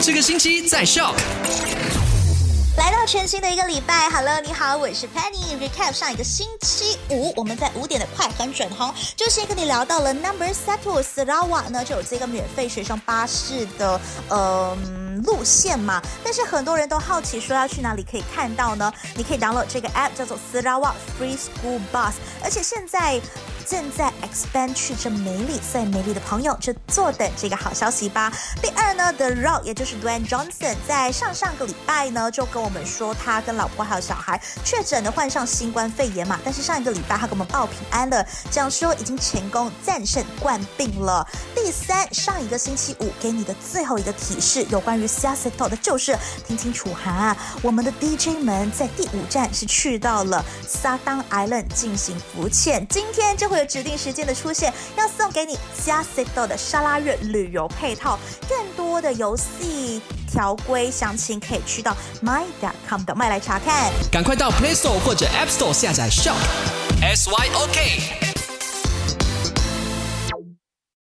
这个星期在笑。来到全新的一个礼拜，Hello，你好，我是 Penny。Recap 上一个星期五，我们在五点的快很准红，就先跟你聊到了 Number settle sarawa 呢，就有这个免费学生巴士的呃路线嘛。但是很多人都好奇说要去哪里可以看到呢？你可以 download 这个 app 叫做 Sarawak Free School Bus，而且现在。正在 expand 去这美丽，所以美丽的朋友就坐等这个好消息吧。第二呢，The Rock 也就是 Dwayne Johnson，在上上个礼拜呢就跟我们说，他跟老婆还有小孩确诊的患上新冠肺炎嘛。但是上一个礼拜他给我们报平安了，讲说已经成功战胜冠病了。第三，上一个星期五给你的最后一个提示，有关于 Seattle 的就是听清楚哈，我们的 DJ 们在第五站是去到了撒当 Island 进行浮潜，今天就会。有指定时间的出现，要送给你加 s i t o 的沙拉月旅游配套，更多的游戏条规详情可以去到 my.com 的麦来查看。赶快到 Play Store 或者 App Store 下载 Shop S Y O K。